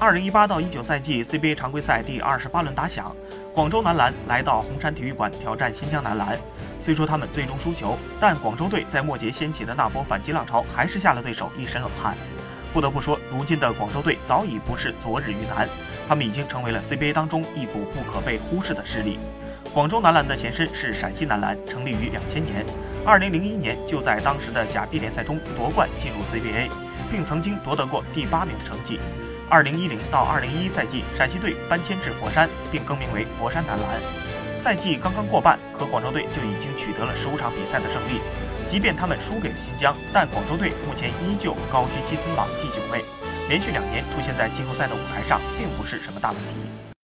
二零一八到一九赛季 CBA 常规赛第二十八轮打响，广州男篮来到红山体育馆挑战新疆男篮。虽说他们最终输球，但广州队在末节掀起的那波反击浪潮，还是吓了对手一身冷汗。不得不说，如今的广州队早已不是昨日鱼腩，他们已经成为了 CBA 当中一股不可被忽视的势力。广州男篮的前身是陕西男篮，成立于两千年，二零零一年就在当时的甲 B 联赛中夺冠进入 CBA，并曾经夺得过第八名的成绩。二零一零到二零一一赛季，陕西队搬迁至佛山，并更名为佛山男篮。赛季刚刚过半，可广州队就已经取得了十五场比赛的胜利。即便他们输给了新疆，但广州队目前依旧高居积分榜第九位，连续两年出现在季后赛的舞台上，并不是什么大问题。